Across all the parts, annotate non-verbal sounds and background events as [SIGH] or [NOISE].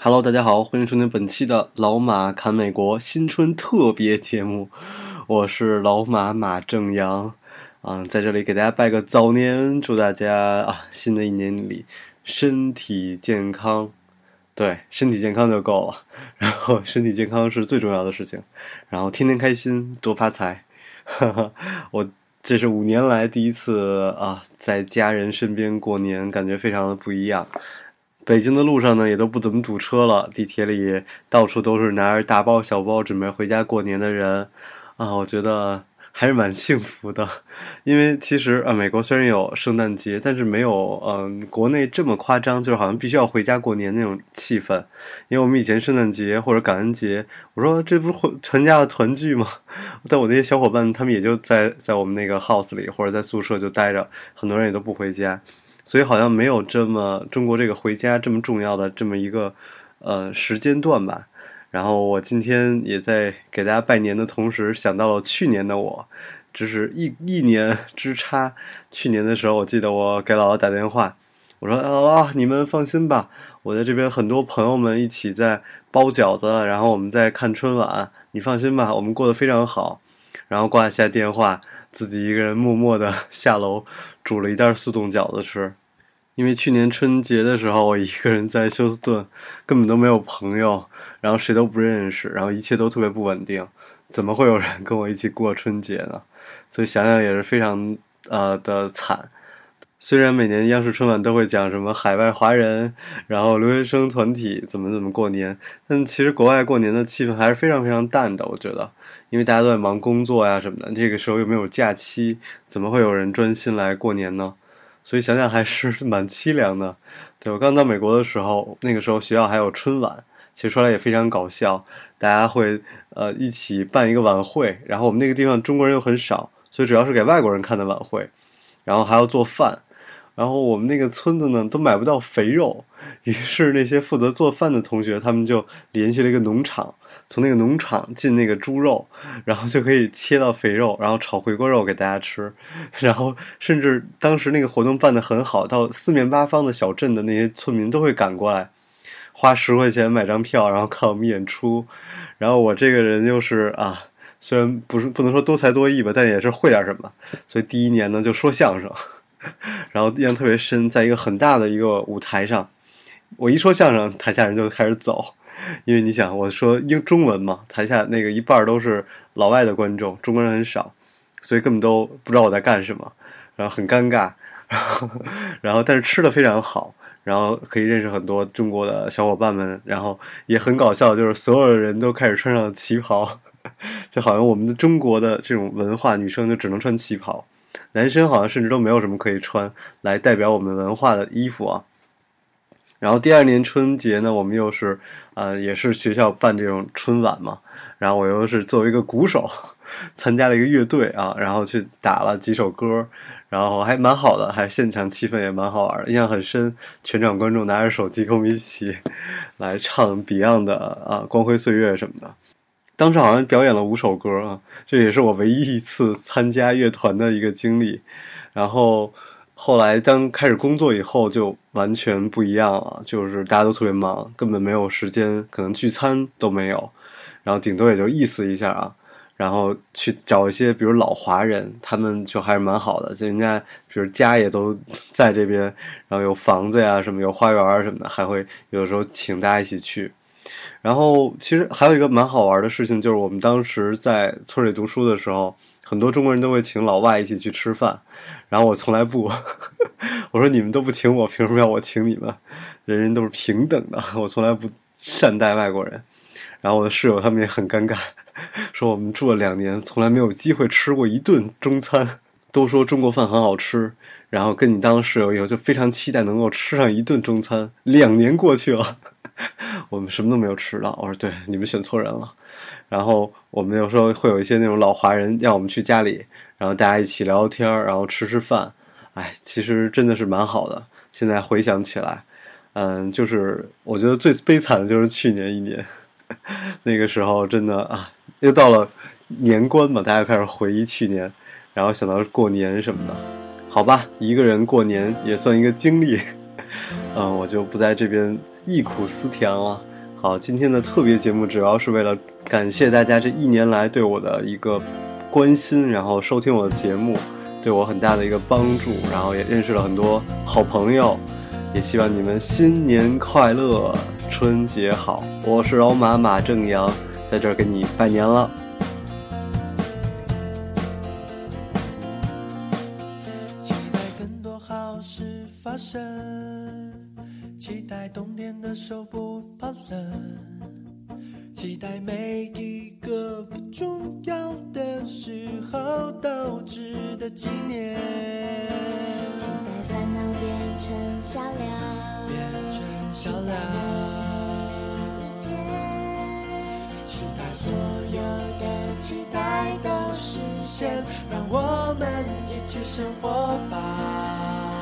Hello，大家好，欢迎收听本期的老马侃美国新春特别节目，我是老马马正阳啊，在这里给大家拜个早年，祝大家啊新的一年里身体健康，对，身体健康就够了，[LAUGHS] 然后身体健康是最重要的事情，然后天天开心，多发财，哈哈，我这是五年来第一次啊在家人身边过年，感觉非常的不一样。北京的路上呢，也都不怎么堵车了。地铁里到处都是拿着大包小包准备回家过年的人，啊，我觉得还是蛮幸福的。因为其实啊，美国虽然有圣诞节，但是没有嗯国内这么夸张，就是好像必须要回家过年那种气氛。因为我们以前圣诞节或者感恩节，我说这不是全 [LAUGHS] 家的团聚吗？但我那些小伙伴他们也就在在我们那个 house 里或者在宿舍就待着，很多人也都不回家。所以好像没有这么中国这个回家这么重要的这么一个呃时间段吧。然后我今天也在给大家拜年的同时，想到了去年的我，只是一一年 [LAUGHS] 之差。去年的时候，我记得我给姥姥打电话，我说：“姥姥，你们放心吧，我在这边很多朋友们一起在包饺子，然后我们在看春晚，你放心吧，我们过得非常好。”然后挂下电话，自己一个人默默的 [LAUGHS] 下楼。煮了一袋速冻饺子吃，因为去年春节的时候我一个人在休斯顿，根本都没有朋友，然后谁都不认识，然后一切都特别不稳定，怎么会有人跟我一起过春节呢？所以想想也是非常呃的惨。虽然每年央视春晚都会讲什么海外华人，然后留学生团体怎么怎么过年，但其实国外过年的气氛还是非常非常淡的，我觉得。因为大家都在忙工作呀什么的，这个时候又没有假期，怎么会有人专心来过年呢？所以想想还是蛮凄凉的。对我刚到美国的时候，那个时候学校还有春晚，其实说来也非常搞笑，大家会呃一起办一个晚会，然后我们那个地方中国人又很少，所以主要是给外国人看的晚会，然后还要做饭，然后我们那个村子呢都买不到肥肉，于是那些负责做饭的同学他们就联系了一个农场。从那个农场进那个猪肉，然后就可以切到肥肉，然后炒回锅肉给大家吃。然后甚至当时那个活动办得很好，到四面八方的小镇的那些村民都会赶过来，花十块钱买张票，然后看我们演出。然后我这个人又是啊，虽然不是不能说多才多艺吧，但也是会点什么。所以第一年呢就说相声，然后印象特别深，在一个很大的一个舞台上，我一说相声，台下人就开始走。因为你想，我说英中文嘛，台下那个一半都是老外的观众，中国人很少，所以根本都不知道我在干什么，然后很尴尬，然后，然后但是吃的非常好，然后可以认识很多中国的小伙伴们，然后也很搞笑，就是所有的人都开始穿上旗袍，[LAUGHS] 就好像我们的中国的这种文化，女生就只能穿旗袍，男生好像甚至都没有什么可以穿来代表我们文化的衣服啊。然后第二年春节呢，我们又是，呃，也是学校办这种春晚嘛。然后我又是作为一个鼓手，参加了一个乐队啊，然后去打了几首歌，然后还蛮好的，还现场气氛也蛮好玩，印象很深。全场观众拿着手机跟我们一起 [LAUGHS] 来唱 Beyond 的啊《光辉岁月》什么的。当时好像表演了五首歌啊，这也是我唯一一次参加乐团的一个经历。然后。后来，当开始工作以后，就完全不一样了。就是大家都特别忙，根本没有时间，可能聚餐都没有。然后顶多也就意思一下啊，然后去找一些，比如老华人，他们就还是蛮好的。就人家，比如家也都在这边，然后有房子呀，什么有花园什么的，还会有的时候请大家一起去。然后，其实还有一个蛮好玩的事情，就是我们当时在村里读书的时候。很多中国人都会请老外一起去吃饭，然后我从来不，[LAUGHS] 我说你们都不请我，凭什么要我请你们？人人都是平等的，[LAUGHS] 我从来不善待外国人。然后我的室友他们也很尴尬，[LAUGHS] 说我们住了两年，从来没有机会吃过一顿中餐，都说中国饭很好吃。然后跟你当室友以后，就非常期待能够吃上一顿中餐。两年过去了，[LAUGHS] 我们什么都没有吃到。我说对，你们选错人了。然后我们有时候会有一些那种老华人让我们去家里，然后大家一起聊聊天，然后吃吃饭。哎，其实真的是蛮好的。现在回想起来，嗯，就是我觉得最悲惨的就是去年一年，[LAUGHS] 那个时候真的啊，又到了年关嘛，大家开始回忆去年，然后想到过年什么的。好吧，一个人过年也算一个经历。[LAUGHS] 嗯，我就不在这边忆苦思甜了。好，今天的特别节目主要是为了感谢大家这一年来对我的一个关心，然后收听我的节目。对我很大的一个帮助，然后也认识了很多好朋友，也希望你们新年快乐，春节好！我是老马马正阳，在这儿给你拜年了。期待冬天的手不怕冷。期待每一个不重要的时候都值得纪念。期待烦恼变成笑料，变成笑料。期待所有的期待都实现，让我们一起生活吧。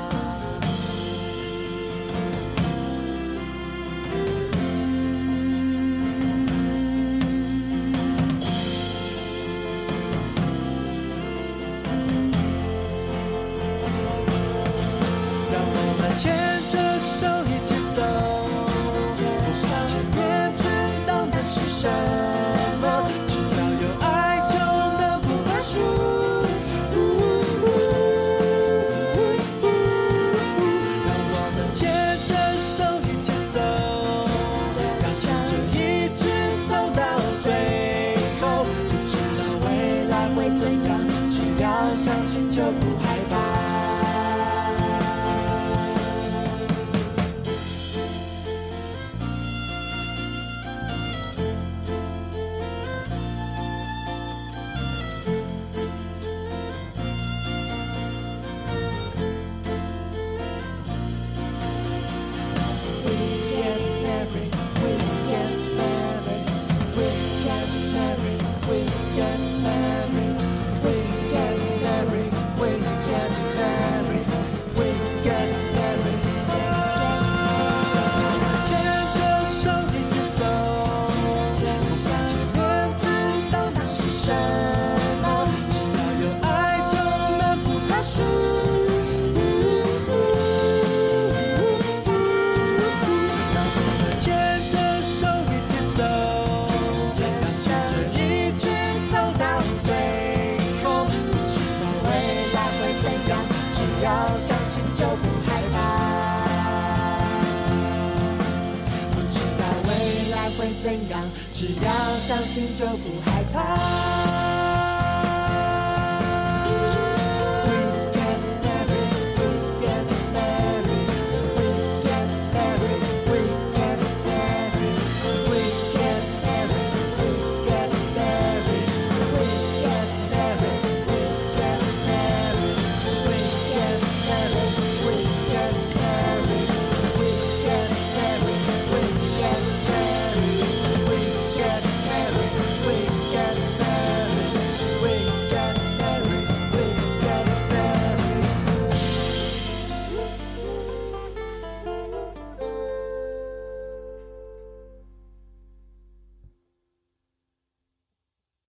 怎样，只要相信就不害怕。怎样，只要相信就不害怕。